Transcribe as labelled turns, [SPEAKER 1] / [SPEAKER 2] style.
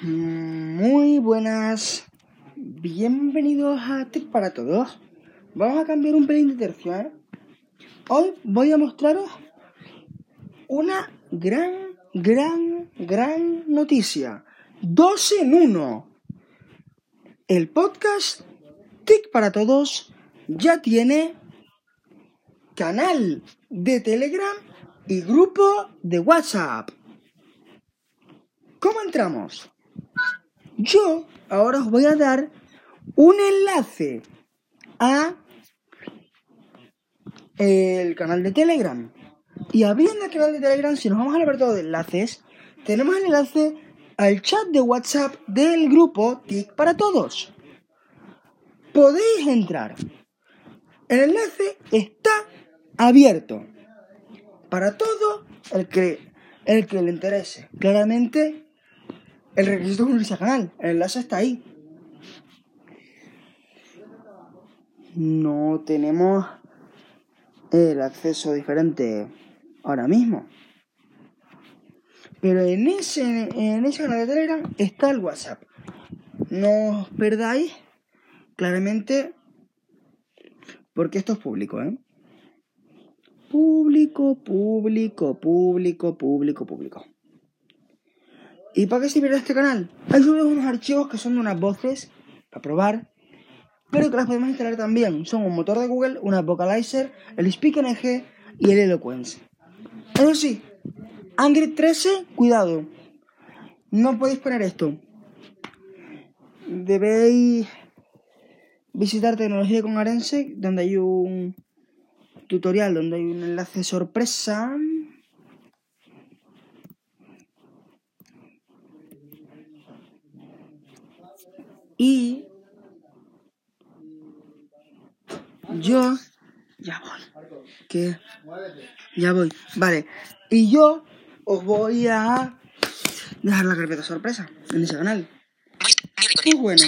[SPEAKER 1] Muy buenas, bienvenidos a Tech para Todos. Vamos a cambiar un pelín de tercio, ¿eh? Hoy voy a mostraros una gran, gran, gran noticia. Dos en uno. El podcast TIC para Todos ya tiene canal de Telegram y grupo de WhatsApp. ¿Cómo entramos? Yo ahora os voy a dar un enlace a el canal de Telegram. Y abriendo el canal de Telegram, si nos vamos al apartado de enlaces, tenemos el enlace al chat de WhatsApp del grupo TIC para todos. Podéis entrar. El enlace está abierto para todo el que, el que le interese. Claramente, el requisito es canal. El enlace está ahí. No tenemos el acceso diferente ahora mismo. Pero en ese, en ese canal de Telegram está el WhatsApp. No os perdáis claramente porque esto es público, ¿eh? Público, público, público, público, público. ¿Y para qué sirve este canal? Hay unos archivos que son de unas voces para probar, pero que las podemos instalar también. Son un motor de Google, una vocalizer, el SpeakerNG y el Eloquence. Eso sí, Angry 13, cuidado. No podéis poner esto. Debéis visitar Tecnología con Arense, donde hay un tutorial, donde hay un enlace sorpresa. Y yo ya voy. Que ya voy. Vale. Y yo os voy a dejar la carpeta sorpresa en ese canal. Qué bueno.